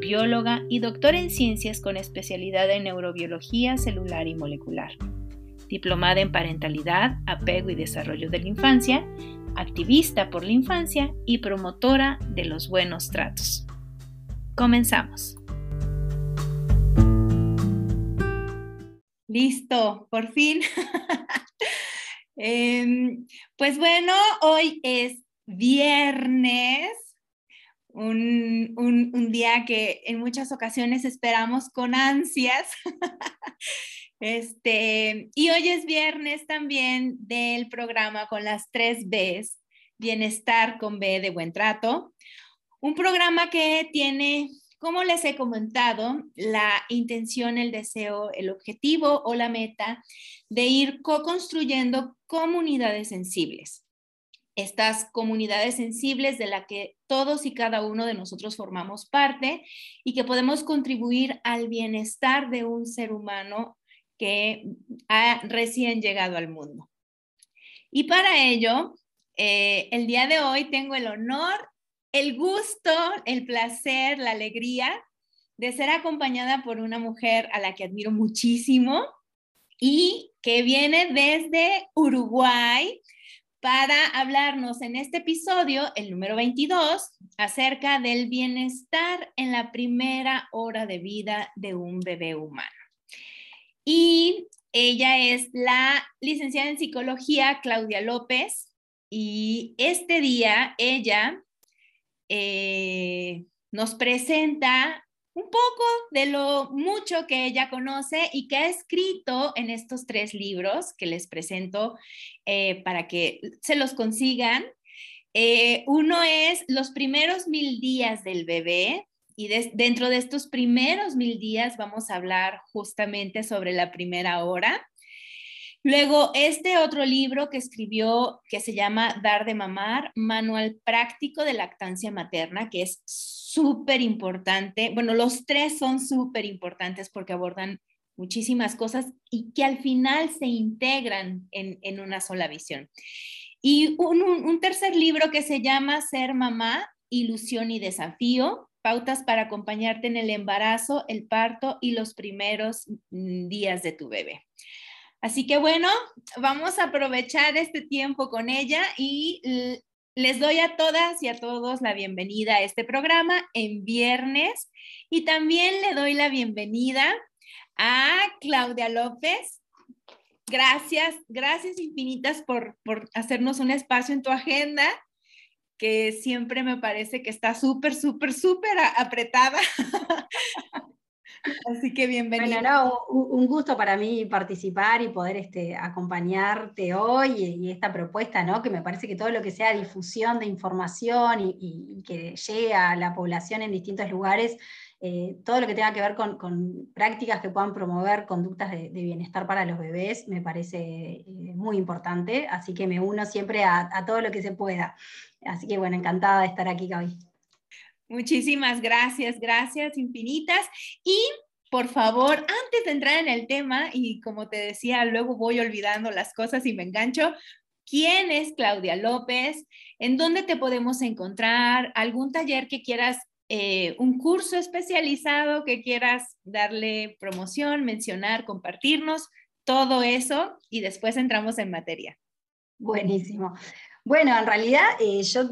bióloga y doctora en ciencias con especialidad en neurobiología celular y molecular. Diplomada en parentalidad, apego y desarrollo de la infancia, activista por la infancia y promotora de los buenos tratos. Comenzamos. Listo, por fin. Em, pues bueno, hoy es viernes un, día que en muchas ocasiones esperamos con ansias. este, y hoy es viernes también del programa con las tres Bs, Bienestar con B de Buen Trato. Un programa que tiene, como les he comentado, la intención, el deseo, el objetivo o la meta de ir co-construyendo comunidades sensibles estas comunidades sensibles de la que todos y cada uno de nosotros formamos parte y que podemos contribuir al bienestar de un ser humano que ha recién llegado al mundo. Y para ello, eh, el día de hoy tengo el honor, el gusto, el placer, la alegría de ser acompañada por una mujer a la que admiro muchísimo y que viene desde Uruguay para hablarnos en este episodio, el número 22, acerca del bienestar en la primera hora de vida de un bebé humano. Y ella es la licenciada en psicología Claudia López y este día ella eh, nos presenta un poco de lo mucho que ella conoce y que ha escrito en estos tres libros que les presento eh, para que se los consigan. Eh, uno es Los primeros mil días del bebé y dentro de estos primeros mil días vamos a hablar justamente sobre la primera hora. Luego, este otro libro que escribió que se llama Dar de mamar, Manual Práctico de Lactancia Materna, que es súper importante. Bueno, los tres son súper importantes porque abordan muchísimas cosas y que al final se integran en, una sola visión. Y un, tercer libro que se llama Ser mamá, ilusión y desafío, pautas para acompañarte en el embarazo, el parto y los primeros mm, días de tu bebé. Así que bueno, vamos a aprovechar este tiempo con ella y les doy a todas y a todos la bienvenida a este programa en viernes y también le doy la bienvenida a Claudia López. Gracias, gracias infinitas por, por hacernos un espacio en tu agenda que siempre me parece que está súper, súper, súper apretada. Así que bienvenida. Bueno, un gusto para mí participar y poder este, acompañarte hoy y, esta propuesta, ¿no? que me parece que todo lo que sea difusión de información y, que llegue a la población en distintos lugares, eh, todo lo que tenga que ver con, prácticas que puedan promover conductas de, bienestar para los bebés, me parece eh, muy importante, así que me uno siempre a, a todo lo que se pueda. Así que bueno, encantada de estar aquí hoy. Muchísimas gracias, gracias infinitas. Y por favor, antes de entrar en el tema, y como te decía, luego voy olvidando las cosas y me engancho, ¿quién es Claudia López? ¿En dónde te podemos encontrar? ¿Algún taller que quieras, eh, un curso especializado que quieras darle promoción, mencionar, compartirnos? Todo eso y después entramos en materia. Buenísimo. Bueno, en realidad eh, yo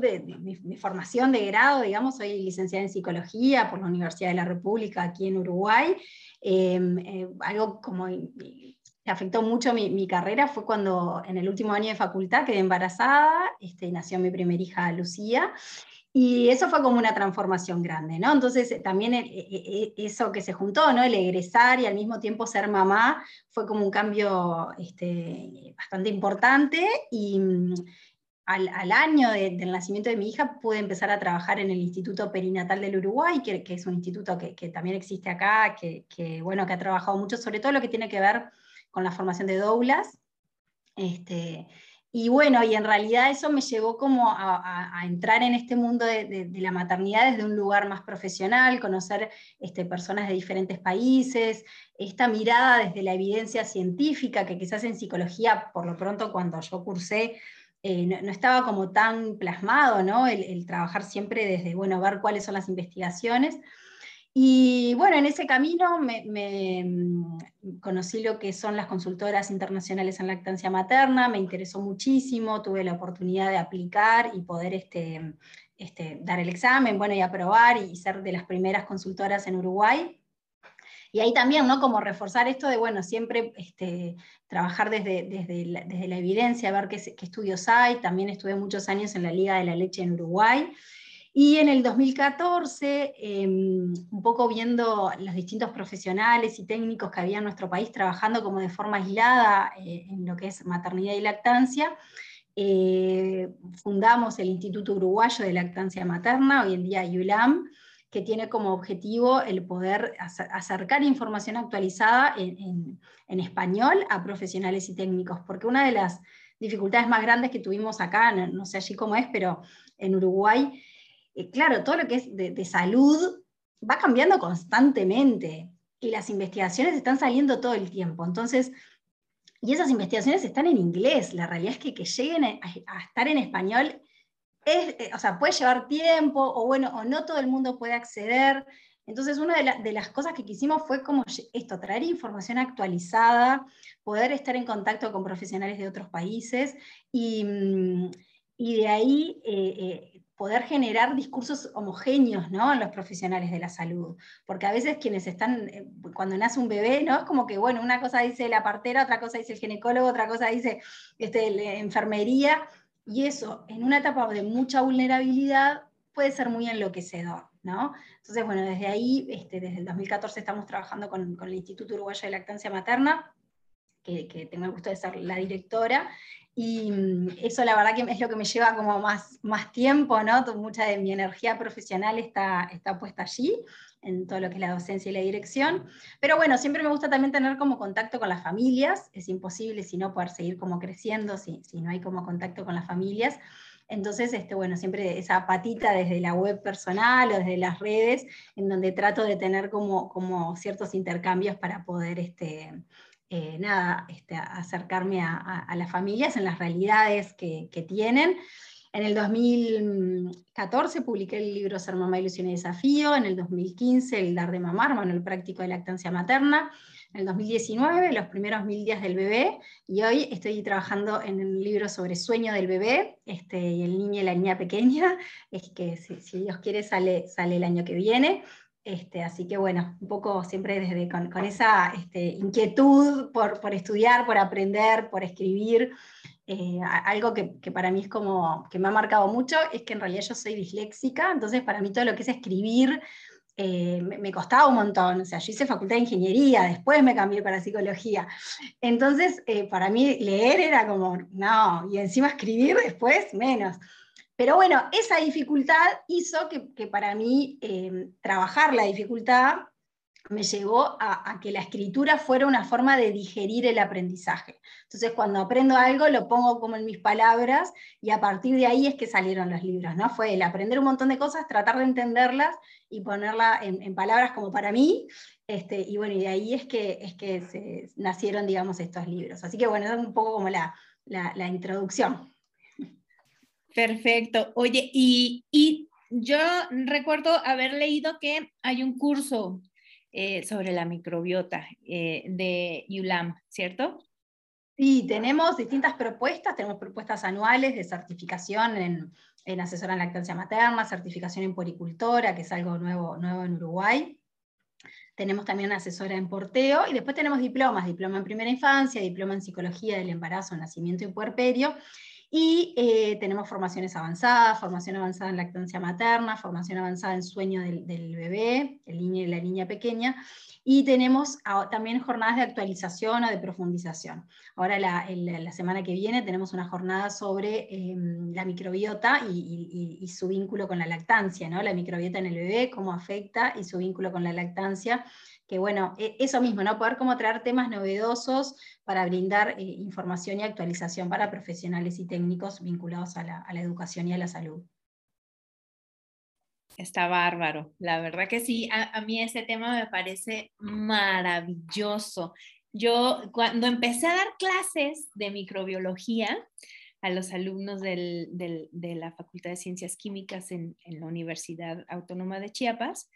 mi, formación de grado, digamos, soy licenciada en psicología por la Universidad de la República aquí en Uruguay. Em, eh, algo como que afectó mucho mi, carrera fue cuando en el último año de facultad quedé embarazada, este, nació mi primera hija Lucía. Y eso fue como una transformación grande, ¿no? Entonces eh, también eso que se juntó, ¿no? El egresar y al mismo tiempo ser mamá fue como un cambio este, bastante importante y, al, año del nacimiento de mi hija pude empezar a trabajar en el Instituto Perinatal del Uruguay, que, es un instituto que, también existe acá, que, bueno, que ha trabajado mucho sobre todo lo que tiene que ver con la formación de Douglas. Este, y bueno, y en realidad eso me llevó como a, entrar en este mundo de, la maternidad desde un lugar más profesional, conocer este, personas de diferentes países, esta mirada desde la evidencia científica, que quizás en psicología, por lo pronto cuando yo cursé, eh, no, estaba como tan plasmado, ¿no? El, trabajar siempre desde, bueno, ver cuáles son las investigaciones. Y bueno, en ese camino me, mm, conocí lo que son las consultoras internacionales en lactancia materna, me interesó muchísimo, tuve la oportunidad de aplicar y poder este, este, dar el examen, bueno, y aprobar y ser de las primeras consultoras en Uruguay. Y ahí también, ¿no? Como reforzar esto de, bueno, siempre este, trabajar desde, desde, la, desde la evidencia, ver qué, estudios hay. También estuve muchos años en la Liga de la Leche en Uruguay. Y en el 2014, em, un poco viendo los distintos profesionales y técnicos que había en nuestro país trabajando como de forma aislada eh, en lo que es maternidad y lactancia, eh, fundamos el Instituto Uruguayo de Lactancia Materna, hoy en día IULAM, que tiene como objetivo el poder acercar información actualizada en, en español a profesionales y técnicos, porque una de las dificultades más grandes que tuvimos acá, no sé allí cómo es, pero en Uruguay, eh, claro, todo lo que es de, salud va cambiando constantemente y las investigaciones están saliendo todo el tiempo. Entonces, y esas investigaciones están en inglés. La realidad es que que lleguen a, estar en español eh, o sea, puede llevar tiempo, o bueno, o no todo el mundo puede acceder. Entonces, una de, las cosas que quisimos fue como esto, traer información actualizada, poder estar en contacto con profesionales de otros países y, mm, de ahí eh, poder generar discursos homogéneos ¿no? en los profesionales de la salud. Porque a veces quienes están, eh, cuando nace un bebé, ¿no? es como que, bueno, una cosa dice la partera, otra cosa dice el ginecólogo, otra cosa dice este, la enfermería, y eso en una etapa de mucha vulnerabilidad puede ser muy enloquecedor. ¿no? Entonces, bueno, desde ahí, este, desde el 2014 estamos trabajando con, el Instituto Uruguayo de Lactancia Materna, que, tengo el gusto de ser la directora, y mm, eso la verdad que es lo que me lleva como más, más tiempo, ¿no? Mucha de mi energía profesional está, está puesta allí, en todo lo que es la docencia y la dirección. Pero bueno, siempre me gusta también tener como contacto con las familias, es imposible si no poder seguir como creciendo, si, si no hay como contacto con las familias. Entonces, este, bueno, siempre esa patita desde la web personal o desde las redes, en donde trato de tener como, como ciertos intercambios para poder este, eh, nada, este, acercarme a, las familias en las realidades que, tienen. En el 2014 publiqué el libro Ser Mamá, Ilusión y Desafío, en el 2015 el Dar de Mamar, Manual Práctico de Lactancia Materna, en el 2019 los primeros mil días del bebé, y hoy estoy trabajando en un libro sobre sueño del bebé, este, y el niño y la niña pequeña, es que si, Dios quiere sale, sale el año que viene. Este, así que bueno, un poco siempre desde con, esa este, inquietud por, estudiar, por aprender, por escribir. Eh, algo que, para mí es como que me ha marcado mucho es que en realidad yo soy disléxica, entonces para mí todo lo que es escribir eh, me, costaba un montón. O sea, yo hice facultad de ingeniería, después me cambié para psicología. Entonces, eh, para mí leer era como, no, y encima escribir después menos. Pero bueno, esa dificultad hizo que, para mí eh, trabajar la dificultad me llevó a, que la escritura fuera una forma de digerir el aprendizaje. Entonces, cuando aprendo algo, lo pongo como en mis palabras y a partir de ahí es que salieron los libros, ¿no? Fue el aprender un montón de cosas, tratar de entenderlas y ponerlas en, palabras como para mí. Este, y bueno, y de ahí es que, es que nacieron, digamos, estos libros. Así que bueno, es un poco como la, la introducción. Perfecto. Oye, y, yo recuerdo haber leído que hay un curso eh, sobre la microbiota eh, de ULAM, ¿cierto? Sí, tenemos distintas propuestas, tenemos propuestas anuales de certificación en, en asesora en lactancia materna, certificación en poricultora, que es algo nuevo, nuevo en Uruguay. Tenemos también asesora en porteo y después tenemos diplomas, diploma en primera infancia, diploma en psicología del embarazo, nacimiento y puerperio y eh, tenemos formaciones avanzadas, formación avanzada en lactancia materna, formación avanzada en sueño del, bebé, el la niña pequeña, y tenemos también jornadas de actualización o de profundización. Ahora la, la semana que viene tenemos una jornada sobre em, la microbiota y, y, su vínculo con la lactancia, ¿no? la microbiota en el bebé, cómo afecta y su vínculo con la lactancia que bueno, e, eso mismo, ¿no? Poder como traer temas novedosos para brindar eh, información y actualización para profesionales y técnicos vinculados a la, educación y a la salud. Está bárbaro, la verdad que sí, a, mí ese tema me parece maravilloso. Yo cuando empecé a dar clases de microbiología a los alumnos de la Facultad de Ciencias Químicas en, en la Universidad Autónoma de Chiapas,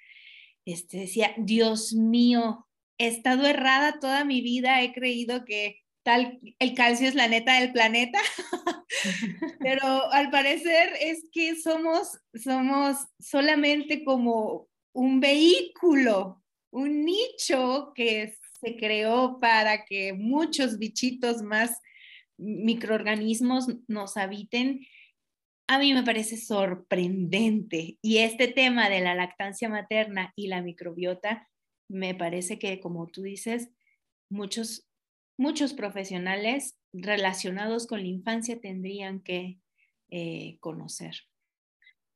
este, decía, Dios mío, he estado errada toda mi vida, he creído que tal, el calcio es la neta del planeta, pero al parecer es que somos, somos solamente como un vehículo, un nicho que se creó para que muchos bichitos más microorganismos nos habiten a mí me parece sorprendente. Y este tema de la lactancia materna y la microbiota, me parece que, como tú dices, muchos, muchos profesionales relacionados con la infancia tendrían que eh, conocer.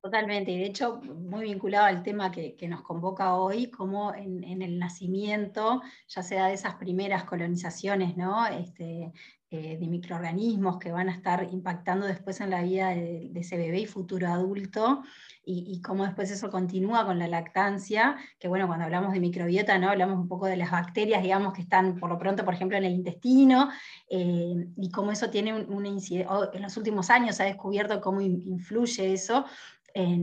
Totalmente, y de hecho, muy vinculado al tema que, nos convoca hoy, como en, el nacimiento, ya sea de esas primeras colonizaciones, ¿no? Este, eh, de microorganismos que van a estar impactando después en la vida de, ese bebé y futuro adulto, y, cómo después eso continúa con la lactancia, que bueno, cuando hablamos de microbiota, ¿no? hablamos un poco de las bacterias, digamos, que están por lo pronto, por ejemplo, en el intestino, eh, y cómo eso tiene una incidencia, en los últimos años se ha descubierto cómo influye eso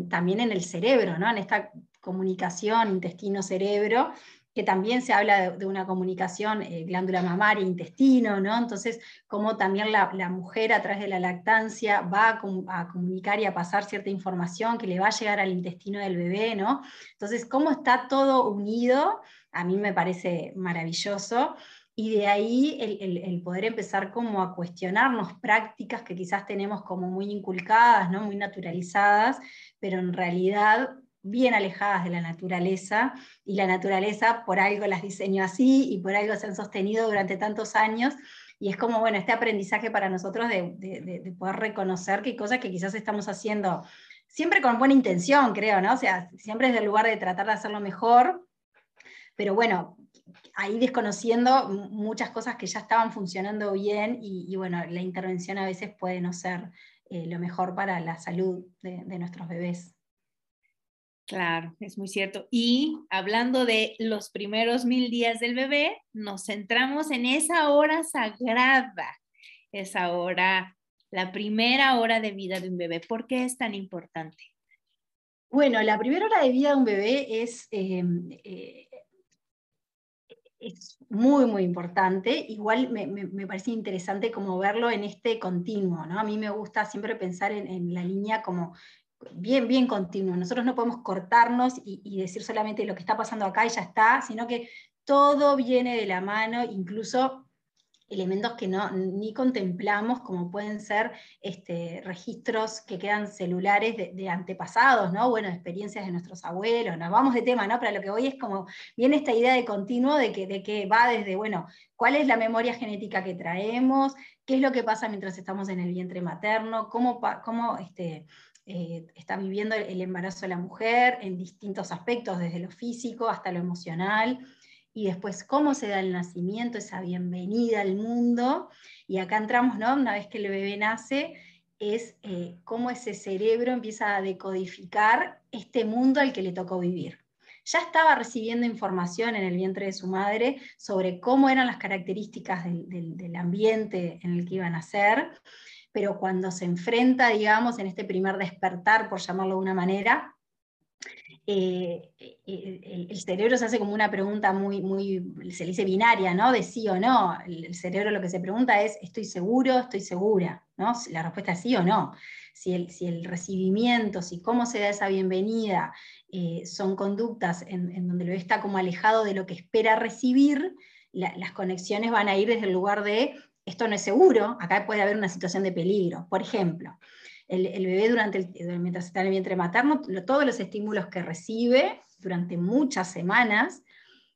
también en el cerebro, ¿no? en esta comunicación intestino-cerebro, que también se habla de, una comunicación eh, glándula mamaria, intestino, ¿no? Entonces, cómo también la, mujer a través de la lactancia va a, comunicar y a pasar cierta información que le va a llegar al intestino del bebé, ¿no? Entonces, cómo está todo unido, a mí me parece maravilloso. Y de ahí el, poder empezar como a cuestionarnos prácticas que quizás tenemos como muy inculcadas, ¿no? muy naturalizadas, pero en realidad bien alejadas de la naturaleza, y la naturaleza por algo las diseñó así y por algo se han sostenido durante tantos años. Y es como, bueno, este aprendizaje para nosotros de, poder reconocer qué cosas que quizás estamos haciendo, siempre con buena intención, creo, ¿no? O sea, siempre desde el lugar de tratar de hacerlo mejor, pero bueno, ahí desconociendo muchas cosas que ya estaban funcionando bien y, bueno, la intervención a veces puede no ser eh, lo mejor para la salud de nuestros bebés. Claro, es muy cierto. Y hablando de los primeros mil días del bebé, nos centramos en esa hora sagrada, esa hora, la primera hora de vida de un bebé. ¿Por qué es tan importante? Bueno, la primera hora de vida de un bebé es, eh, eh, es muy, muy importante. Igual me, parece interesante como verlo en este continuo, ¿no? A mí me gusta siempre pensar en, en la línea como bien, bien continuo. Nosotros no podemos cortarnos y, decir solamente lo que está pasando acá y ya está, sino que todo viene de la mano, incluso elementos que no, ni contemplamos, como pueden ser este, registros que quedan celulares de, antepasados, ¿no? Bueno, experiencias de nuestros abuelos, nos vamos de tema, ¿no? Pero lo que voy es como, viene esta idea de continuo de que, de que va desde, bueno, cuál es la memoria genética que traemos, qué es lo que pasa mientras estamos en el vientre materno, cómo, cómo este, eh, está viviendo el embarazo de la mujer en distintos aspectos, desde lo físico hasta lo emocional, y después cómo se da el nacimiento, esa bienvenida al mundo, y acá entramos, ¿no? Una vez que el bebé nace, es eh, cómo ese cerebro empieza a decodificar este mundo al que le tocó vivir. Ya estaba recibiendo información en el vientre de su madre sobre cómo eran las características del, del ambiente en el que iban a nacer, pero cuando se enfrenta, digamos, en este primer despertar, por llamarlo de una manera, eh, eh, el, cerebro se hace como una pregunta muy, muy, se le dice binaria, ¿no? De sí o no. El, cerebro lo que se pregunta es, ¿estoy seguro? ¿Estoy segura? ¿no? La respuesta es sí o no. Si el, si el recibimiento, si cómo se da esa bienvenida, eh, son conductas en, donde lo está como alejado de lo que espera recibir, las conexiones van a ir desde el lugar de esto no es seguro, acá puede haber una situación de peligro. Por ejemplo, el, bebé durante el, mientras está en el vientre materno, todos los estímulos que recibe durante muchas semanas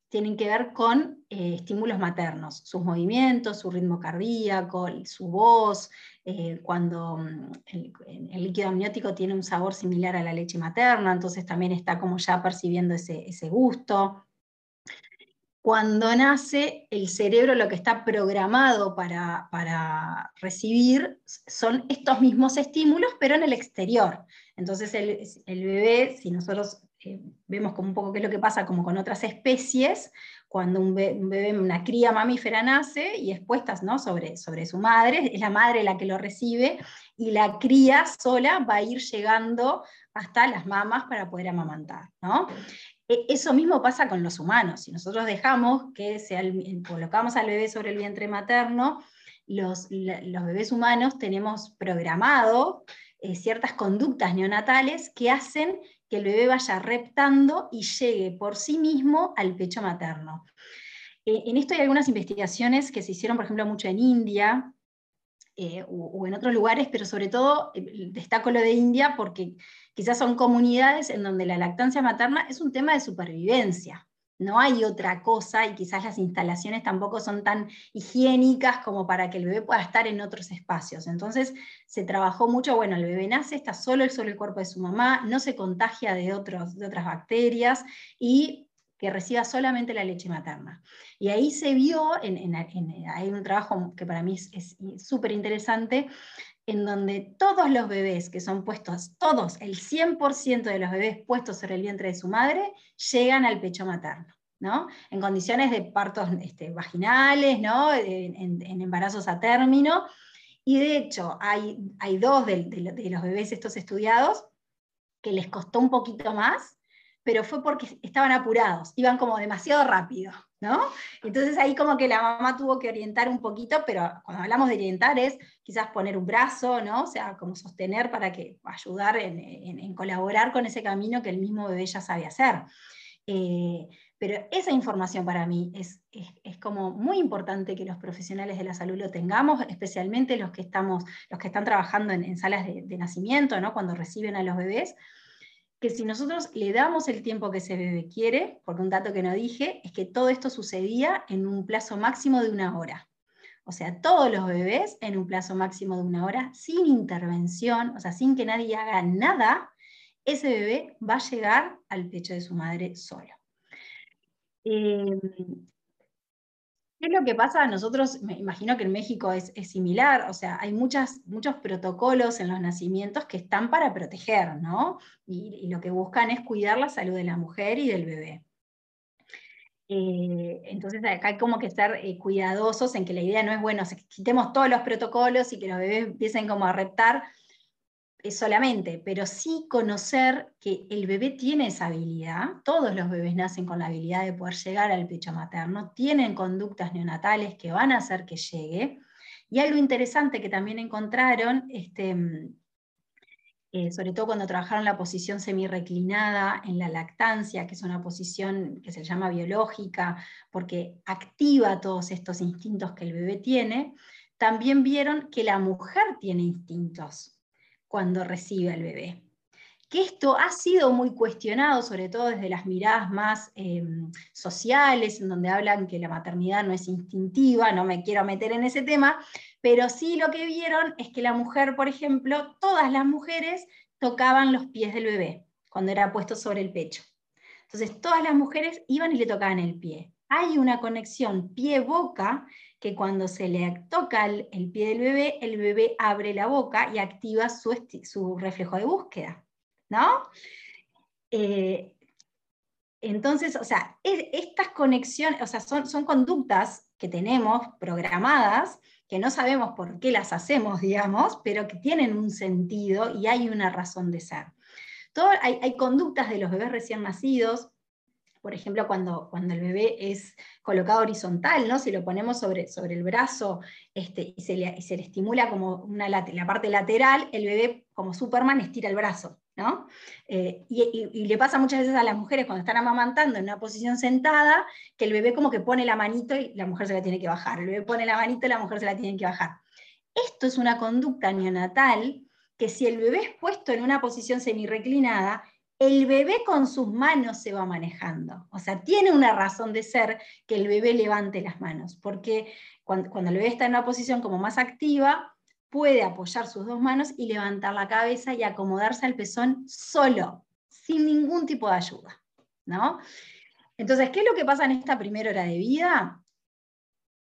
tienen que ver con eh, estímulos maternos, sus movimientos, su ritmo cardíaco, su voz, eh, cuando mm, el, líquido amniótico tiene un sabor similar a la leche materna, entonces también está como ya percibiendo ese, ese gusto. Cuando nace, el cerebro lo que está programado para, recibir son estos mismos estímulos, pero en el exterior. Entonces el, bebé, si nosotros eh, vemos como un poco qué es lo que pasa como con otras especies, cuando un bebé, una cría mamífera nace y es puesta ¿no? sobre, sobre su madre, es la madre la que lo recibe, y la cría sola va a ir llegando hasta las mamas para poder amamantar. ¿no? E, eso mismo pasa con los humanos. Si nosotros dejamos que sea colocamos al bebé sobre el vientre materno, los, los bebés humanos tenemos programado eh, ciertas conductas neonatales que hacen que el bebé vaya reptando y llegue por sí mismo al pecho materno. Eh, en esto hay algunas investigaciones que se hicieron, por ejemplo, mucho en India eh, o, en otros lugares, pero sobre todo destaco lo de India porque quizás son comunidades en donde la lactancia materna es un tema de supervivencia no hay otra cosa y quizás las instalaciones tampoco son tan higiénicas como para que el bebé pueda estar en otros espacios. Entonces se trabajó mucho, bueno, el bebé nace, está solo sobre el cuerpo de su mamá, no se contagia de, otros, de otras bacterias y que reciba solamente la leche materna. Y ahí se vio, en, hay un trabajo que para mí es súper interesante, en donde todos los bebés que son puestos, todos, el 100% de los bebés puestos sobre el vientre de su madre, llegan al pecho materno. ¿no? En condiciones de partos este, vaginales, ¿no? en, embarazos a término. Y de hecho, hay, hay dos de, de los bebés estos estudiados que les costó un poquito más, pero fue porque estaban apurados, iban como demasiado rápido. ¿no? Entonces ahí como que la mamá tuvo que orientar un poquito, pero cuando hablamos de orientar es quizás poner un brazo, ¿no? O sea, como sostener para que ayudar en, colaborar con ese camino que el mismo bebé ya sabe hacer. Eh, pero esa información para mí es, como muy importante que los profesionales de la salud lo tengamos, especialmente los que, estamos, los que están trabajando en, salas de, de, nacimiento, ¿no? cuando reciben a los bebés, que si nosotros le damos el tiempo que ese bebé quiere, porque un dato que no dije es que todo esto sucedía en un plazo máximo de una hora. O sea, todos los bebés en un plazo máximo de una hora, sin intervención, o sea, sin que nadie haga nada, ese bebé va a llegar al pecho de su madre solo. Eh, ¿Qué es lo que pasa? Nosotros, me imagino que en México es, similar, o sea, hay muchos protocolos en los nacimientos que están para proteger, ¿no? Y, lo que buscan es cuidar la salud de la mujer y del bebé. Eh, entonces acá hay como que ser eh, cuidadosos en que la idea no es, bueno, quitemos todos los protocolos y que los bebés empiecen como a reptar, solamente, pero sí conocer que el bebé tiene esa habilidad, todos los bebés nacen con la habilidad de poder llegar al pecho materno, tienen conductas neonatales que van a hacer que llegue, y algo interesante que también encontraron, este, eh, sobre todo cuando trabajaron la posición semi-reclinada en la lactancia, que es una posición que se llama biológica, porque activa todos estos instintos que el bebé tiene, también vieron que la mujer tiene instintos cuando recibe al bebé. Que esto ha sido muy cuestionado, sobre todo desde las miradas más em, sociales, en donde hablan que la maternidad no es instintiva, no me quiero meter en ese tema, pero sí lo que vieron es que la mujer, por ejemplo, todas las mujeres tocaban los pies del bebé cuando era puesto sobre el pecho. Entonces, todas las mujeres iban y le tocaban el pie. Hay una conexión pie-boca que cuando se le toca el, pie del bebé, el bebé abre la boca y activa su, reflejo de búsqueda, ¿no? Eh, entonces, o sea, estas conexiones, o sea, son, son conductas que tenemos programadas, que no sabemos por qué las hacemos, digamos, pero que tienen un sentido y hay una razón de ser. Todo, hay, hay conductas de los bebés recién nacidos, por ejemplo, cuando, cuando el bebé es colocado horizontal, ¿no? si lo ponemos sobre, sobre el brazo este, y, se le, se le, estimula como una, la parte lateral, el bebé como Superman estira el brazo. ¿no? Eh, y, le pasa muchas veces a las mujeres cuando están amamantando en una posición sentada, que el bebé como que pone la manito y la mujer se la tiene que bajar. El bebé pone la manito y la mujer se la tiene que bajar. Esto es una conducta neonatal que si el bebé es puesto en una posición semi-reclinada, el bebé con sus manos se va manejando. O sea, tiene una razón de ser que el bebé levante las manos, porque cuando, el bebé está en una posición como más activa, puede apoyar sus dos manos y levantar la cabeza y acomodarse al pezón solo, sin ningún tipo de ayuda. ¿no? Entonces, ¿qué es lo que pasa en esta primera hora de vida?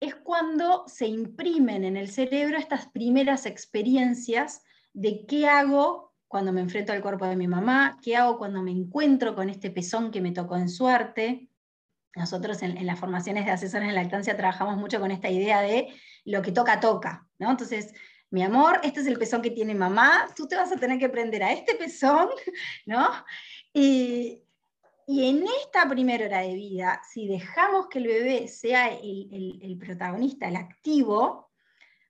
Es cuando se imprimen en el cerebro estas primeras experiencias de qué hago cuando me enfrento al cuerpo de mi mamá, qué hago cuando me encuentro con este pezón que me tocó en suerte. Nosotros en, las formaciones de asesores en lactancia trabajamos mucho con esta idea de lo que toca, toca. ¿no? Entonces, mi amor, este es el pezón que tiene mamá, tú te vas a tener que prender a este pezón, ¿no? Y, en esta primera hora de vida, si dejamos que el bebé sea el, protagonista, el activo,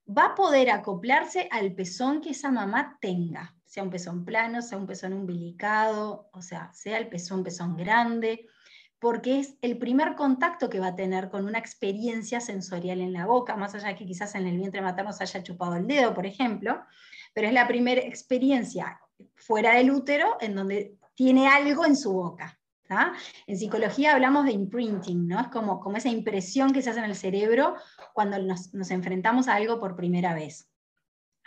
va a poder acoplarse al pezón que esa mamá tenga, sea un pezón plano, sea un pezón umbilicado, o sea, sea el pezón, pezón grande, porque es el primer contacto que va a tener con una experiencia sensorial en la boca, más allá de que quizás en el vientre materno haya chupado el dedo, por ejemplo, pero es la primera experiencia fuera del útero en donde tiene algo en su boca. En psicología hablamos de imprinting, ¿no? Es como, como esa impresión que se hace en el cerebro cuando nos, nos enfrentamos a algo por primera vez.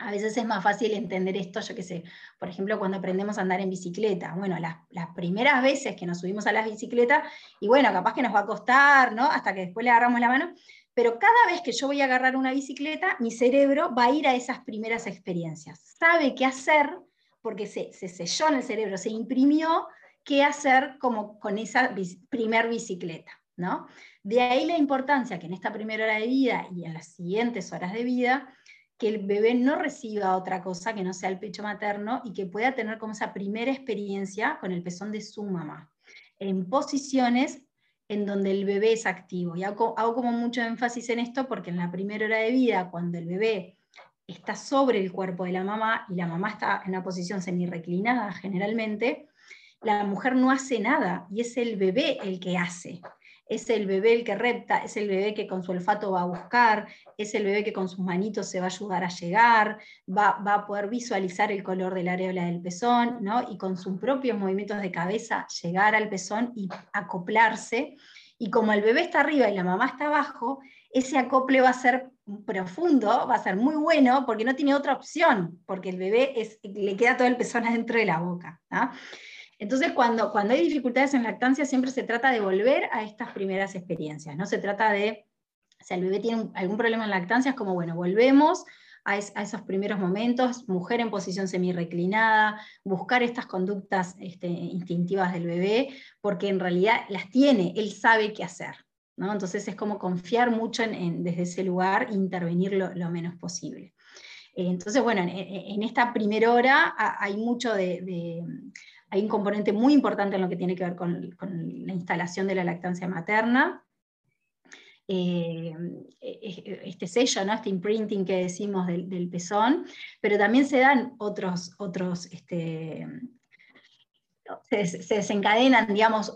A veces es más fácil entender esto, yo qué sé, por ejemplo, cuando aprendemos a andar en bicicleta. Bueno, las, primeras veces que nos subimos a las bicicletas, y bueno, capaz que nos va a costar, ¿no? Hasta que después le agarramos la mano, pero cada vez que yo voy a agarrar una bicicleta, mi cerebro va a ir a esas primeras experiencias. Sabe qué hacer, porque se, se selló en el cerebro, se imprimió qué hacer como con esa primer bicicleta, ¿no? De ahí la importancia que en esta primera hora de vida y en las siguientes horas de vida, que el bebé no reciba otra cosa que no sea el pecho materno y que pueda tener como esa primera experiencia con el pezón de su mamá, en posiciones en donde el bebé es activo. Y hago, como mucho énfasis en esto porque en la primera hora de vida, cuando el bebé está sobre el cuerpo de la mamá y la mamá está en una posición semi-reclinada generalmente, la mujer no hace nada y es el bebé el que hace es el bebé el que repta, es el bebé que con su olfato va a buscar, es el bebé que con sus manitos se va a ayudar a llegar, va, a poder visualizar el color del areola del pezón, ¿no? y con sus propios movimientos de cabeza llegar al pezón y acoplarse. Y como el bebé está arriba y la mamá está abajo, ese acople va a ser profundo, va a ser muy bueno, porque no tiene otra opción, porque el bebé es, le queda todo el pezón adentro de la boca. Entonces, cuando, cuando hay dificultades en lactancia, siempre se trata de volver a estas primeras experiencias, no se trata de, si el bebé tiene algún problema en lactancia, es como, bueno, volvemos a, esos primeros momentos, mujer en posición semi-reclinada, buscar estas conductas este, instintivas del bebé, porque en realidad las tiene, él sabe qué hacer. ¿no? Entonces es como confiar mucho en, desde ese lugar e intervenir lo, menos posible. Entonces, bueno, en, esta primera hora hay mucho de hay un componente muy importante en lo que tiene que ver con, la instalación de la lactancia materna. Eh, este sello, ¿no? este imprinting que decimos del, pezón, pero también se dan otros, otros este, se, desencadenan, digamos,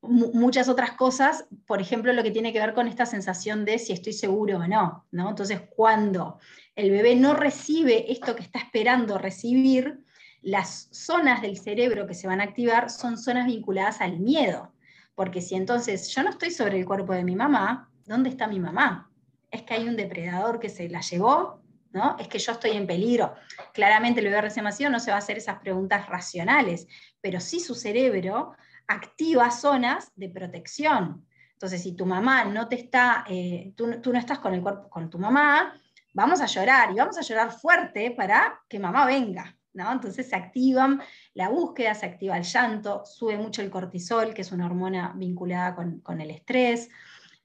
muchas otras cosas, por ejemplo, lo que tiene que ver con esta sensación de si estoy seguro o no, ¿no? Entonces, cuando el bebé no recibe esto que está esperando recibir, las zonas del cerebro que se van a activar son zonas vinculadas al miedo. Porque si entonces yo no estoy sobre el cuerpo de mi mamá, ¿dónde está mi mamá? Es que hay un depredador que se la llevó, ¿no? Es que yo estoy en peligro. Claramente el bebé recién nacido no se va a hacer esas preguntas racionales, pero sí su cerebro activa zonas de protección. Entonces, si tu mamá no te está, eh, tú, tú, no estás con el cuerpo, con tu mamá, vamos a llorar y vamos a llorar fuerte para que mamá venga, entonces se activan la búsqueda, se activa el llanto, sube mucho el cortisol, que es una hormona vinculada con, el estrés.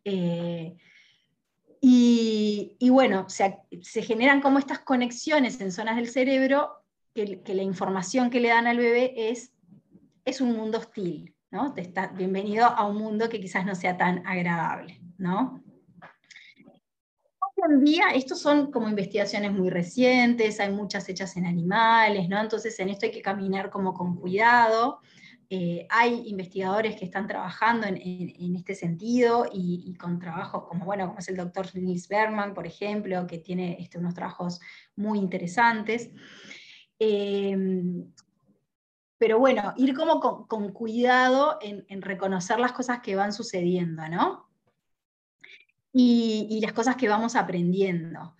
Eh, y, bueno, se, generan como estas conexiones en zonas del cerebro que, la información que le dan al bebé es, es un mundo hostil, ¿no? Te está, bienvenido a un mundo que quizás no sea tan agradable, ¿no? En día, estos son como investigaciones muy recientes, hay muchas hechas en animales, ¿no? Entonces en esto hay que caminar como con cuidado. Eh, hay investigadores que están trabajando en, este sentido y, con trabajos como, bueno, como es el doctor Nils Bergman, por ejemplo, que tiene este, unos trabajos muy interesantes. Em, pero bueno, ir como con, cuidado en, en, reconocer las cosas que van sucediendo, ¿no? Y, las cosas que vamos aprendiendo.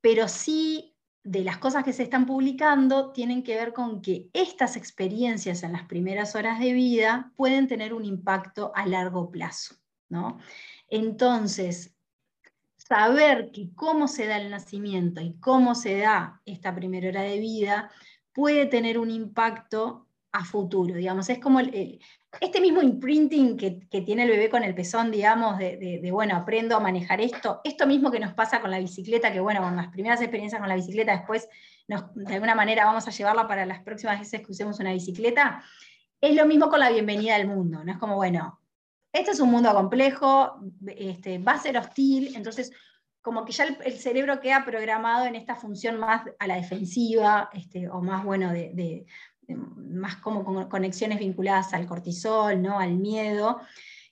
Pero sí de las cosas que se están publicando tienen que ver con que estas experiencias en las primeras horas de vida pueden tener un impacto a largo plazo. ¿no? Entonces, saber que cómo se da el nacimiento y cómo se da esta primera hora de vida puede tener un impacto a futuro, digamos, es como este mismo imprinting que, tiene el bebé con el pezón, digamos, de, bueno, aprendo a manejar esto, esto mismo que nos pasa con la bicicleta, que bueno, con las primeras experiencias con la bicicleta, después de alguna manera vamos a llevarla para las próximas veces que usemos una bicicleta, es lo mismo con la bienvenida al mundo, ¿no? Es como, bueno, este es un mundo complejo, este, va a ser hostil, entonces como que ya el, cerebro queda programado en esta función más a la defensiva, este, o más, bueno, de, más como con conexiones vinculadas al cortisol, ¿no? al miedo,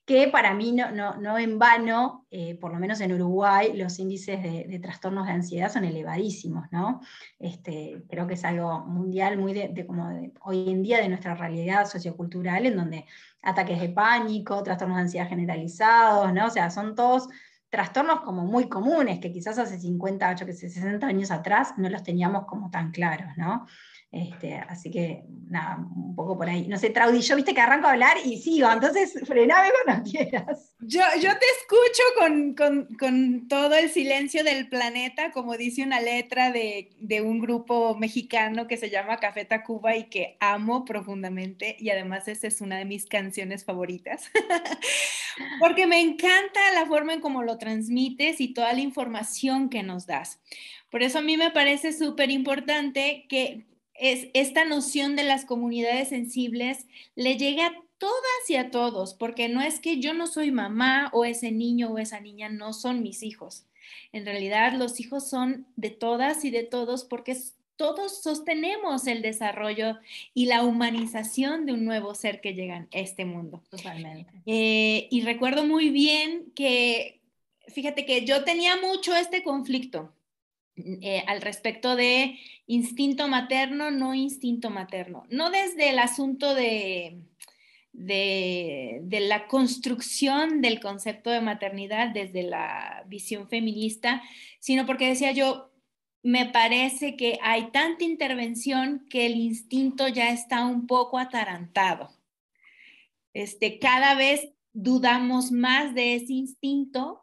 que para mí no, no, en vano, eh, por lo menos en Uruguay, los índices de, trastornos de ansiedad son elevadísimos. ¿no? Este, creo que es algo mundial, muy de, como hoy en día de nuestra realidad sociocultural, en donde ataques de pánico, trastornos de ansiedad generalizados, ¿no? o sea, son todos trastornos como muy comunes, que quizás hace 50, 60 años atrás no los teníamos como tan claros, ¿no? Este, así que nada, un poco por ahí. No sé, Traudy, yo viste que arranco a hablar y sigo, entonces frename cuando quieras. Yo, yo te escucho con, con, con, todo el silencio del planeta, como dice una letra de, de, un grupo mexicano que se llama Café Tacuba y que amo profundamente y además esa es una de mis canciones favoritas, porque me encanta la forma en cómo lo transmites y toda la información que nos das. Por eso a mí me parece súper importante que es esta noción de las comunidades sensibles le llega a todas y a todos, porque no es que yo no soy mamá o ese niño o esa niña no son mis hijos. En realidad los hijos son de todas y de todos porque todos sostenemos el desarrollo y la humanización de un nuevo ser que llega a este mundo. Totalmente. Eh, y recuerdo muy bien que, fíjate que yo tenía mucho este conflicto eh, al respecto de instinto materno, no instinto materno. No desde el asunto de, de, la construcción del concepto de maternidad desde la visión feminista, sino porque decía yo, me parece que hay tanta intervención que el instinto ya está un poco atarantado. Este, cada vez dudamos más de ese instinto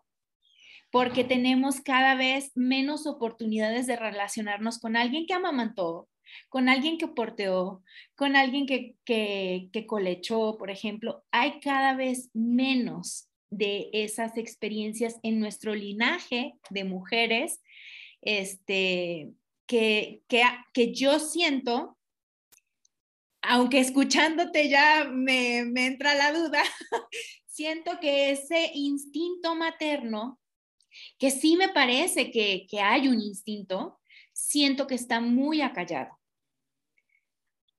porque tenemos cada vez menos oportunidades de relacionarnos con alguien que amamantó, con alguien que porteó, con alguien que, que, que colechó, por ejemplo. Hay cada vez menos de esas experiencias en nuestro linaje de mujeres, este, que, que, que yo siento, aunque escuchándote ya me, me entra la duda, siento que ese instinto materno que sí me parece que, hay un instinto, siento que está muy acallado.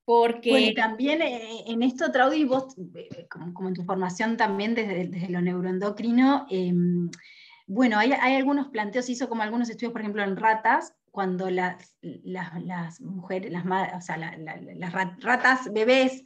Porque... También eh, en esto, Traudy, vos, eh, como, en tu formación también desde, lo neuroendocrino, em, bueno, hay, algunos planteos, hizo como algunos estudios, por ejemplo, en ratas, cuando las, las, mujeres, las, o sea, las ratas bebés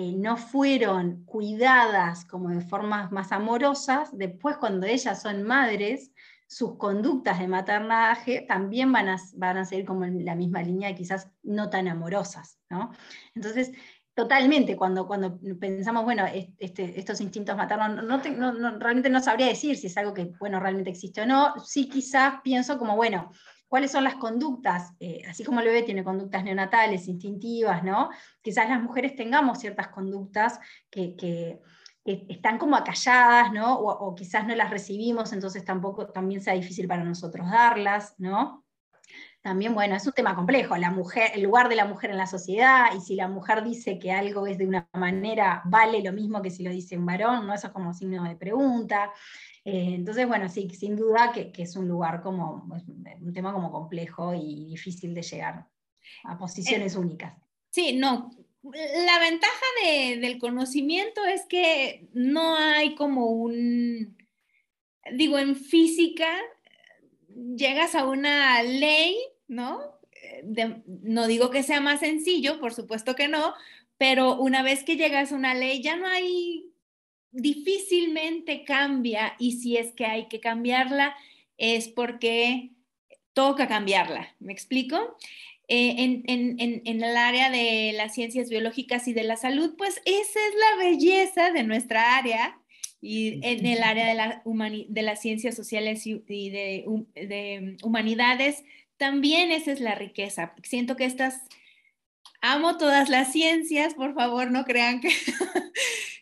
eh, no fueron cuidadas como de formas más amorosas, después cuando ellas son madres, sus conductas de maternaje también van a, van a seguir como en la misma línea, quizás no tan amorosas. ¿no? Entonces, totalmente, cuando, cuando pensamos, bueno, este, estos instintos maternos, no, realmente no sabría decir si es algo que, bueno, realmente existe o no, sí quizás pienso como, bueno, cuáles son las conductas, eh, así como el bebé tiene conductas neonatales, instintivas, ¿no? Quizás las mujeres tengamos ciertas conductas que, están como acalladas, ¿no? O, quizás no las recibimos, entonces tampoco también sea difícil para nosotros darlas, ¿no? También, bueno, es un tema complejo, el lugar de la mujer en la sociedad, y si la mujer dice que algo es de una manera, vale lo mismo que si lo dice un varón, ¿no? Eso es como signo de pregunta. Eh, entonces, bueno, sí, sin duda que, es un lugar como, un tema como complejo y difícil de llegar a posiciones eh, únicas. Sí, no. La ventaja del conocimiento es que no hay como un, digo, en física llegas a una ley, ¿no? no digo que sea más sencillo, por supuesto que no, pero una vez que llegas a una ley ya no hay difícilmente cambia y si es que hay que cambiarla es porque toca cambiarla. ¿Me explico? Eh, en, en, en, el área de las ciencias biológicas y de la salud, pues esa es la belleza de nuestra área. Y en el área de, la de las ciencias sociales y de, de humanidades, también esa es la riqueza. Siento que estas, amo todas las ciencias, por favor, no crean que,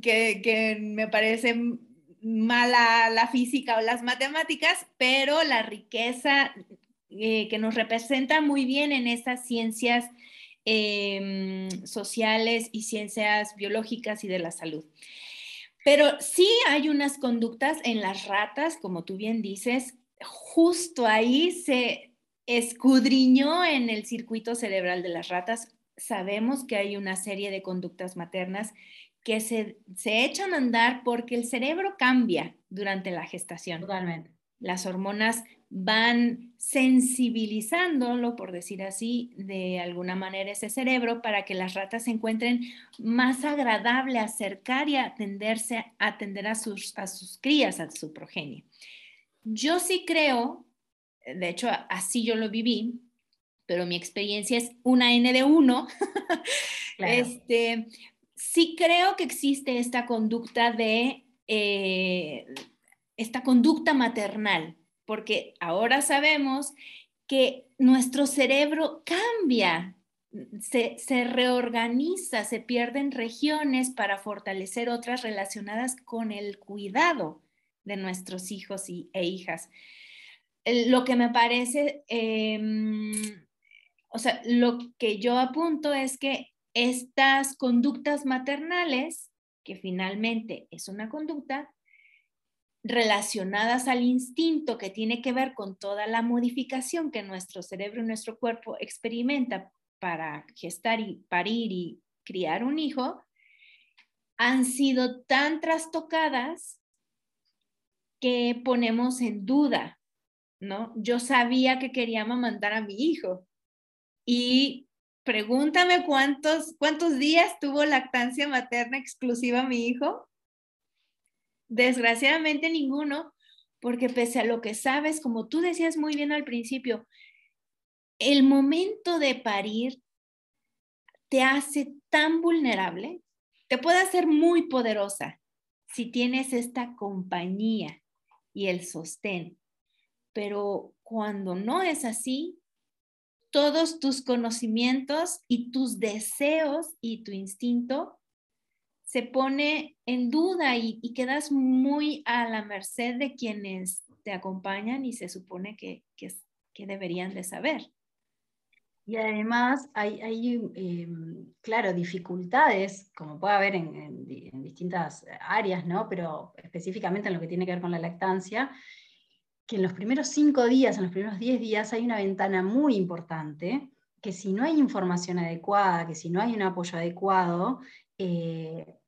que, me parece mala la física o las matemáticas, pero la riqueza eh, que nos representa muy bien en estas ciencias em, sociales y ciencias biológicas y de la salud. Pero sí hay unas conductas en las ratas, como tú bien dices, justo ahí se escudriñó en el circuito cerebral de las ratas. Sabemos que hay una serie de conductas maternas que se, echan a andar porque el cerebro cambia durante la gestación. Totalmente. Las hormonas van sensibilizándolo, por decir así, de alguna manera ese cerebro para que las ratas se encuentren más agradable acercar y atenderse, atender a sus, a sus crías, a su progenie. Yo sí creo, de hecho así yo lo viví, pero mi experiencia es una N de uno. este, sí creo que existe esta conducta de, eh, esta conducta maternal, porque ahora sabemos que nuestro cerebro cambia, se, reorganiza, se pierden regiones para fortalecer otras relacionadas con el cuidado de nuestros hijos y, e hijas. Lo que me parece, em, o sea, lo que yo apunto es que estas conductas maternales, que finalmente es una conducta, relacionadas al instinto que tiene que ver con toda la modificación que nuestro cerebro y nuestro cuerpo experimenta para gestar y parir y criar un hijo, han sido tan trastocadas que ponemos en duda, ¿no? Yo sabía que quería amamantar a mi hijo y pregúntame cuántos, cuántos días tuvo lactancia materna exclusiva mi hijo. Desgraciadamente ninguno, porque pese a lo que sabes, como tú decías muy bien al principio, el momento de parir te hace tan vulnerable, te puede hacer muy poderosa si tienes esta compañía y el sostén. Pero cuando no es así, todos tus conocimientos y tus deseos y tu instinto se pone en duda y, quedas muy a la merced de quienes te acompañan y se supone que, que, deberían de saber. Y además hay, eh, claro, dificultades, como puede haber en, en, distintas áreas, ¿no? pero específicamente en lo que tiene que ver con la lactancia, que en los primeros cinco días, en los primeros diez días, hay una ventana muy importante, que si no hay información adecuada, que si no hay un apoyo adecuado, eh,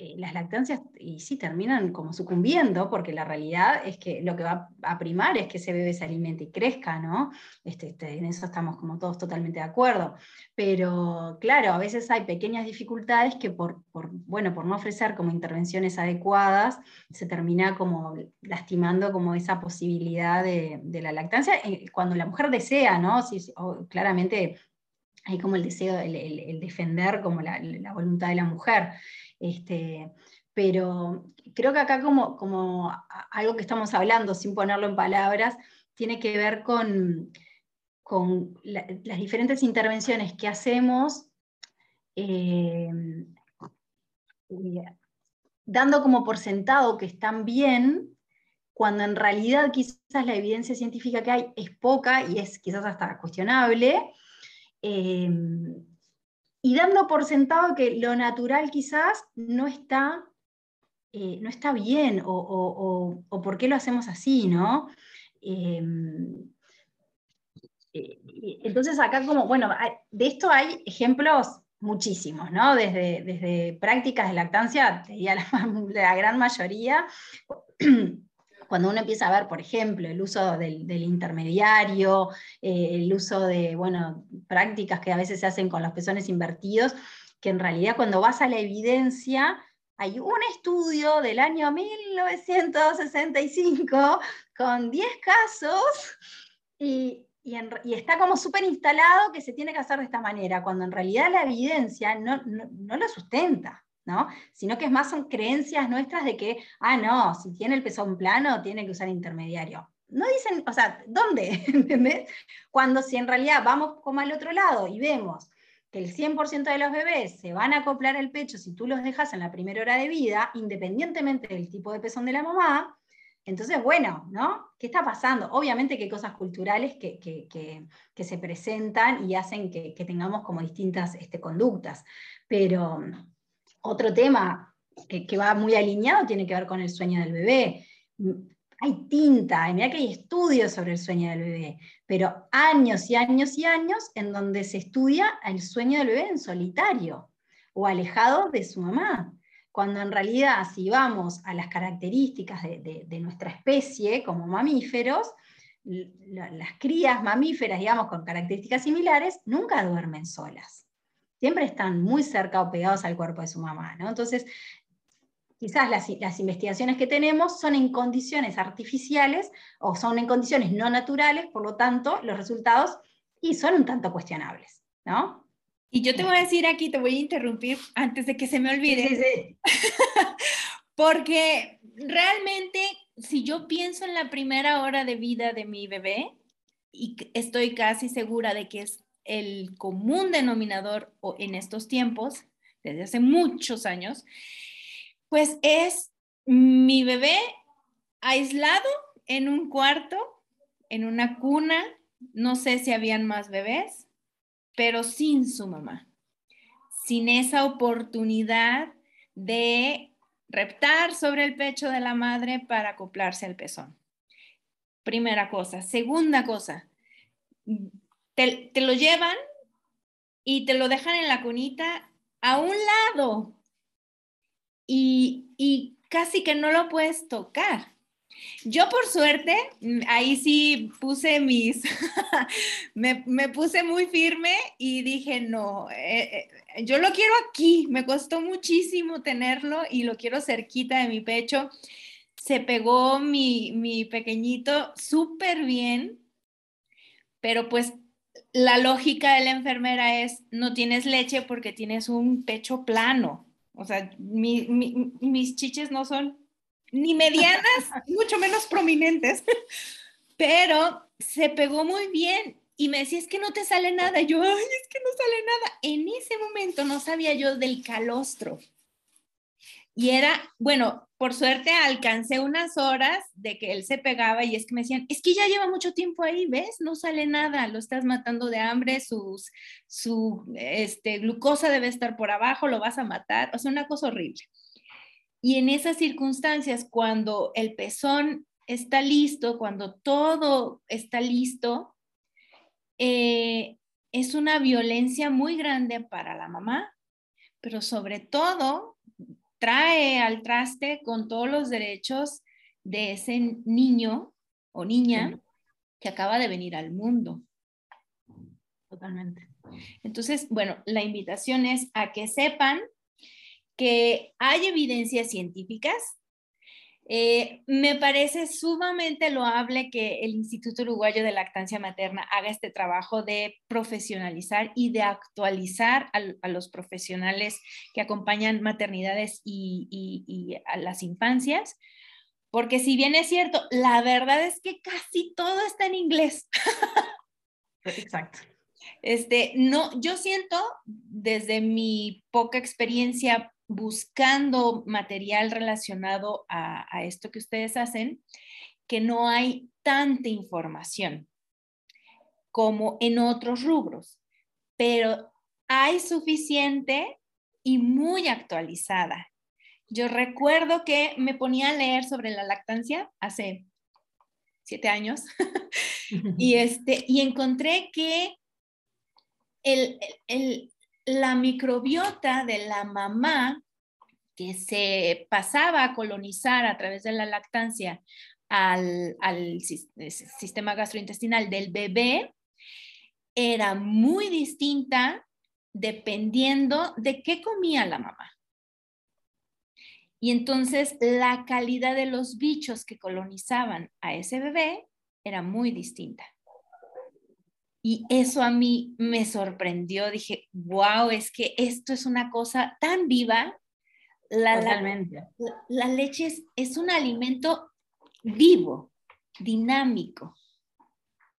eh, las lactancias y sí terminan como sucumbiendo, porque la realidad es que lo que va a primar es que ese bebé se alimente y crezca, ¿no? Este, este, en eso estamos como todos totalmente de acuerdo. Pero claro, a veces hay pequeñas dificultades que por, bueno, por no ofrecer como intervenciones adecuadas, se termina como lastimando como esa posibilidad de, la lactancia, eh, cuando la mujer desea, ¿no? claramente hay como el deseo, el, defender como la, voluntad de la mujer. Este, pero creo que acá como, algo que estamos hablando, sin ponerlo en palabras, tiene que ver con, con las diferentes intervenciones que hacemos, eh, dando como por sentado que están bien, cuando en realidad quizás la evidencia científica que hay es poca y es quizás hasta cuestionable. Eh, y dando por sentado que lo natural quizás no está, eh, no está bien o, por qué lo hacemos así, ¿no? Em, eh, entonces acá como, bueno, de esto hay ejemplos muchísimos, ¿no? Desde, desde prácticas de lactancia, diría la, la gran mayoría, cuando uno empieza a ver, por ejemplo, el uso del, intermediario, eh, el uso de, bueno, prácticas que a veces se hacen con los pezones invertidos, que en realidad cuando vas a la evidencia, hay un estudio del año 1965 con 10 casos Y, está como súper instalado que se tiene que hacer de esta manera, cuando en realidad la evidencia no, no, lo sustenta. ¿No? Sino que es más son creencias nuestras de que, ah, no, si tiene el pezón plano, tiene que usar intermediario. No dicen, o sea, ¿dónde? Cuando si en realidad vamos como al otro lado y vemos que el 100% de los bebés se van a acoplar el pecho si tú los dejas en la primera hora de vida, independientemente del tipo de pezón de la mamá, entonces, bueno, ¿no? ¿Qué está pasando? Obviamente que hay cosas culturales que, que, se presentan y hacen que, tengamos como distintas este, conductas, pero otro tema que, va muy alineado tiene que ver con el sueño del bebé hay tinta, mira que hay estudios sobre el sueño del bebé, pero años y años y años en donde se estudia el sueño del bebé en solitario o alejado de su mamá. Cuando en realidad, si vamos a las características de, nuestra especie como mamíferos, las crías mamíferas, digamos, con características similares, nunca duermen solas. Siempre están muy cerca o pegados al cuerpo de su mamá. ¿no? Entonces, quizás las, investigaciones que tenemos son en condiciones artificiales o son en condiciones no naturales, por lo tanto, los resultados y son un tanto cuestionables, ¿no? Y yo te voy a decir aquí, te voy a interrumpir antes de que se me olvide. Sí, sí. Porque realmente, si yo pienso en la primera hora de vida de mi bebé, y estoy casi segura de que es el común denominador en estos tiempos, desde hace muchos años, pues es mi bebé aislado en un cuarto, en una cuna, no sé si habían más bebés, pero sin su mamá, sin esa oportunidad de reptar sobre el pecho de la madre para acoplarse al pezón. Primera cosa. Segunda cosa, te, lo llevan y te lo dejan en la cunita a un lado y, casi que no lo puedes tocar. Yo por suerte, mm, ahí sí puse mis, me, puse muy firme y dije, no, eh, eh, yo lo quiero aquí, me costó muchísimo tenerlo y lo quiero cerquita de mi pecho. Se pegó mi, mi pequeñito súper bien, pero pues la lógica de la enfermera es, no tienes leche porque tienes un pecho plano. O sea, mis chiches no son ni medianas, mucho menos prominentes, pero se pegó muy bien y me decía, es que no te sale nada. Y yo, ay, es que no sale nada. En ese momento no sabía yo del calostro. Y era, bueno, por suerte alcancé unas horas de que él se pegaba y es que me decían, es que ya lleva mucho tiempo ahí, ¿ves? No sale nada, lo estás matando de hambre, sus, su este, glucosa debe estar por abajo, lo vas a matar, o sea, una cosa horrible. Y en esas circunstancias, cuando el pezón está listo, cuando todo está listo, eh, es una violencia muy grande para la mamá, pero sobre todo trae al traste con todos los derechos de ese niño o niña que acaba de venir al mundo. Totalmente. Entonces, bueno, la invitación es a que sepan que hay evidencias científicas eh, me parece sumamente loable que el Instituto Uruguayo de Lactancia Materna haga este trabajo de profesionalizar y de actualizar a, los profesionales que acompañan maternidades y, a las infancias, porque si bien es cierto, la verdad es que casi todo está en inglés. Exacto. Este, no, yo siento desde mi poca experiencia buscando material relacionado a, esto que ustedes hacen, que no hay tanta información como en otros rubros, pero hay suficiente y muy actualizada. Yo recuerdo que me ponía a leer sobre la lactancia hace siete años y, este, y encontré que el, la microbiota de la mamá que se pasaba a colonizar a través de la lactancia al, sistema gastrointestinal del bebé era muy distinta dependiendo de qué comía la mamá. Y entonces la calidad de los bichos que colonizaban a ese bebé era muy distinta. Y eso a mí me sorprendió. Dije, wow, es que esto es una cosa tan viva. La, La, leche es, es un alimento vivo, dinámico.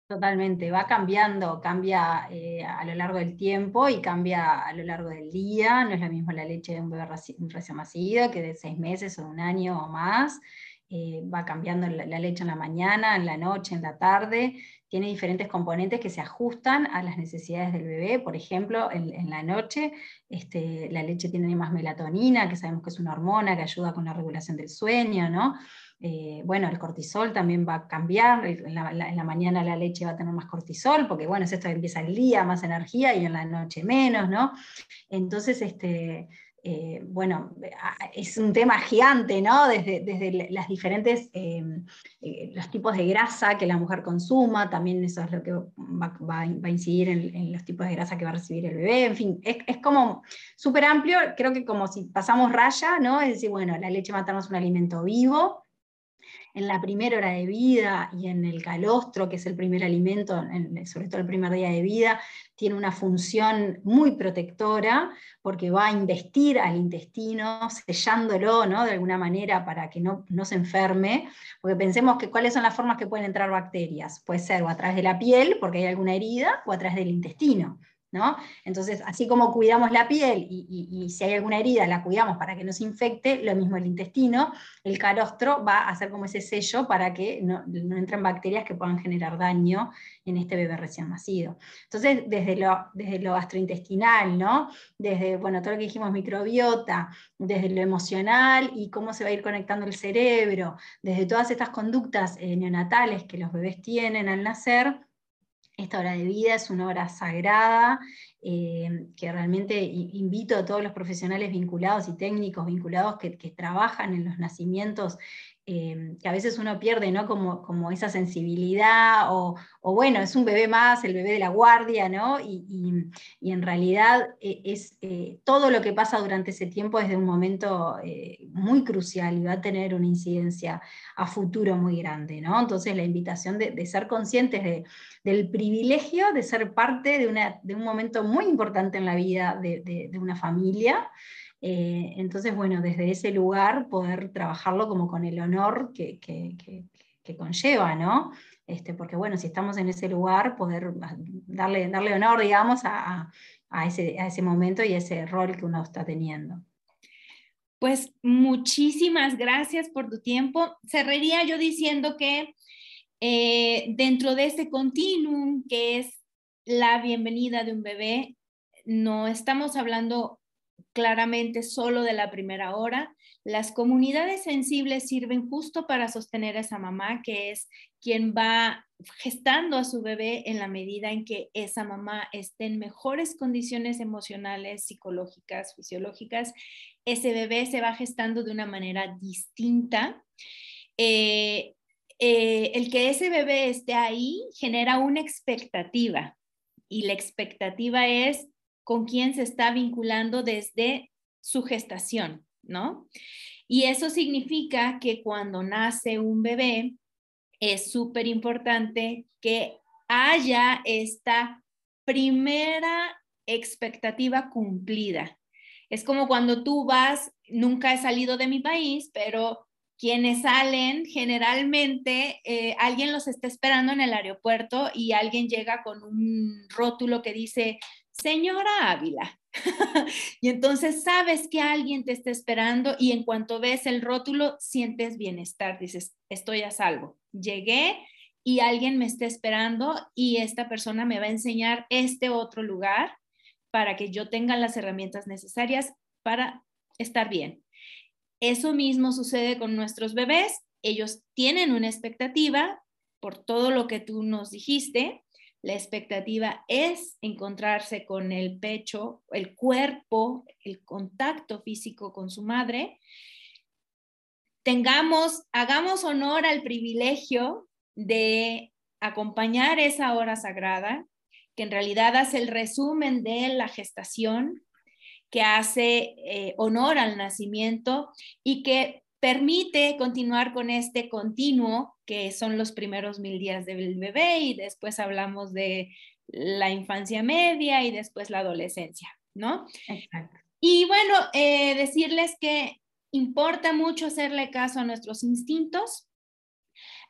Totalmente, va cambiando, cambia eh, a lo largo del tiempo y cambia a lo largo del día. No es lo mismo la leche de un bebé recién nacido que de seis meses o un año o más. Eh, va cambiando la, leche en la mañana, en la noche, en la tarde. Tiene diferentes componentes que se ajustan a las necesidades del bebé. Por ejemplo, en, la noche este, la leche tiene más melatonina, que sabemos que es una hormona que ayuda con la regulación del sueño, ¿no? Eh, bueno, el cortisol también va a cambiar, en la, mañana la leche va a tener más cortisol, porque bueno, es esto que empieza el día, más energía, y en la noche menos, ¿no? Entonces, este, eh, bueno, es un tema gigante, ¿no? Desde, desde las diferentes, eh, los tipos de grasa que la mujer consuma, también eso es lo que va, a incidir en, los tipos de grasa que va a recibir el bebé, en fin, es, es como súper amplio, creo que como si pasamos raya, ¿no? Es decir, bueno, la leche materna es un alimento vivo, en la primera hora de vida y en el calostro, que es el primer alimento, sobre todo el primer día de vida, tiene una función muy protectora porque va a investir al intestino, sellándolo ¿no? de alguna manera para que no, no se enferme, porque pensemos que cuáles son las formas que pueden entrar bacterias. Puede ser o a través de la piel, porque hay alguna herida, o a través del intestino. Entonces, así como cuidamos la piel y, si hay alguna herida la cuidamos para que no se infecte, lo mismo el intestino, el calostro va a hacer como ese sello para que no, entren bacterias que puedan generar daño en este bebé recién nacido. Entonces, desde lo, desde lo gastrointestinal, ¿no? Desde, bueno, todo lo que dijimos, microbiota, desde lo emocional y cómo se va a ir conectando el cerebro, desde todas estas conductas eh, neonatales que los bebés tienen al nacer, esta hora de vida es una hora sagrada, eh, que realmente invito a todos los profesionales vinculados y técnicos vinculados que, que trabajan en los nacimientos Em, que a veces uno pierde, ¿no? Como, como esa sensibilidad, o, bueno, es un bebé más, el bebé de la guardia, ¿no? Y, en realidad eh, es eh, todo lo que pasa durante ese tiempo es de un momento eh, muy crucial y va a tener una incidencia a futuro muy grande, ¿no? Entonces la invitación de, ser conscientes de, del privilegio de ser parte de, de, un momento muy importante en la vida de una familia. Eh, entonces, bueno, desde ese lugar poder trabajarlo como con el honor que, conlleva, ¿no? Este, porque bueno, si estamos en ese lugar, poder darle, darle honor, digamos, a, ese, a ese momento y ese rol que uno está teniendo. Pues muchísimas gracias por tu tiempo. Cerraría yo diciendo que eh, dentro de este continuum que es la bienvenida de un bebé, no estamos hablando claramente solo de la primera hora. Las comunidades sensibles sirven justo para sostener a esa mamá, que es quien va gestando a su bebé en la medida en que esa mamá esté en mejores condiciones emocionales, psicológicas, fisiológicas. Ese bebé se va gestando de una manera distinta. Eh, eh, el que ese bebé esté ahí genera una expectativa y la expectativa es con quién se está vinculando desde su gestación, ¿no? Y eso significa que cuando nace un bebé, es súper importante que haya esta primera expectativa cumplida. Es como cuando tú vas, nunca he salido de mi país, pero quienes salen, generalmente eh, alguien los está esperando en el aeropuerto y alguien llega con un rótulo que dice señora Ávila. y entonces sabes que alguien te está esperando y en cuanto ves el rótulo sientes bienestar, dices, estoy a salvo. Llegué y alguien me está esperando y esta persona me va a enseñar este otro lugar para que yo tenga las herramientas necesarias para estar bien. Eso mismo sucede con nuestros bebés. Ellos tienen una expectativa por todo lo que tú nos dijiste, la expectativa es encontrarse con el pecho, el cuerpo, el contacto físico con su madre. Tengamos, hagamos honor al privilegio de acompañar esa hora sagrada, que en realidad hace el resumen de la gestación, que hace eh, honor al nacimiento y que permite continuar con este continuo que son los primeros mil días del bebé y después hablamos de la infancia media y después la adolescencia, ¿no? Exacto. Y bueno, eh, decirles que importa mucho hacerle caso a nuestros instintos,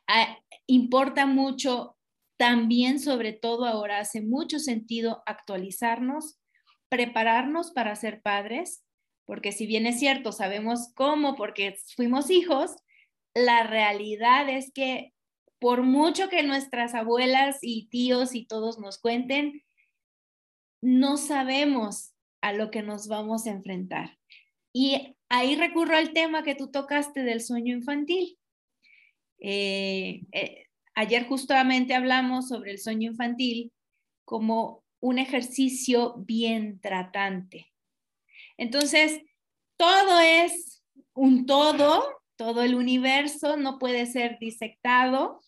ah, importa mucho también, sobre todo ahora, hace mucho sentido actualizarnos, prepararnos para ser padres, porque si bien es cierto, sabemos cómo, porque fuimos hijos, la realidad es que por mucho que nuestras abuelas y tíos y todos nos cuenten, no sabemos a lo que nos vamos a enfrentar. Y ahí recurro al tema que tú tocaste del sueño infantil. Eh, eh, ayer justamente hablamos sobre el sueño infantil como un ejercicio bien tratante. Entonces, todo es un todo, todo el universo no puede ser disectado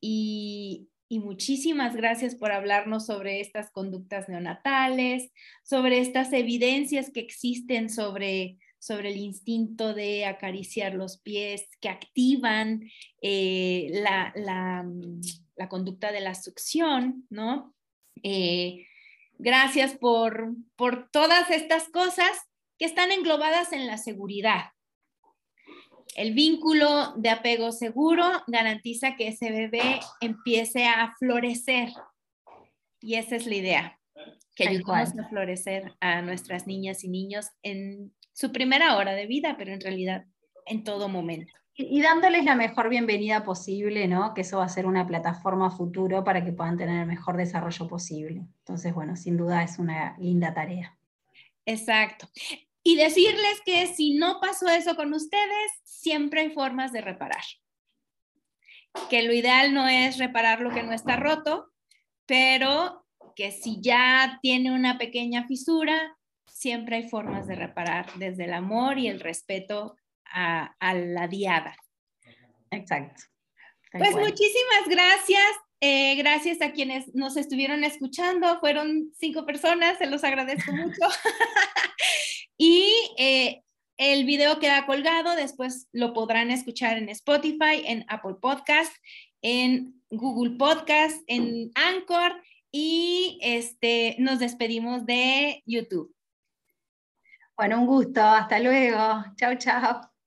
y, muchísimas gracias por hablarnos sobre estas conductas neonatales, sobre estas evidencias que existen sobre, sobre el instinto de acariciar los pies, que activan eh, la, la, conducta de la succión, ¿no? Eh, gracias por, por todas estas cosas que están englobadas en la seguridad, el vínculo de apego seguro garantiza que ese bebé empiece a florecer. Y esa es la idea, que ayudemos a florecer a nuestras niñas y niños en su primera hora de vida, pero en realidad en todo momento. Y, dándoles la mejor bienvenida posible, ¿no? Que eso va a ser una plataforma futuro para que puedan tener el mejor desarrollo posible. Entonces, bueno, sin duda es una linda tarea. Exacto. Y decirles que si no pasó eso con ustedes, siempre hay formas de reparar. Que lo ideal no es reparar lo que no está roto, pero que si ya tiene una pequeña fisura, siempre hay formas de reparar desde el amor y el respeto a, la diada. Exacto. Pues muchísimas gracias. Eh, gracias a quienes nos estuvieron escuchando. Fueron cinco personas, se los agradezco mucho. y eh, el video queda colgado, después lo podrán escuchar en Spotify, en Apple Podcast, en Google Podcast, en Anchor y este, nos despedimos de YouTube. Bueno, un gusto. Hasta luego. Chao, chao.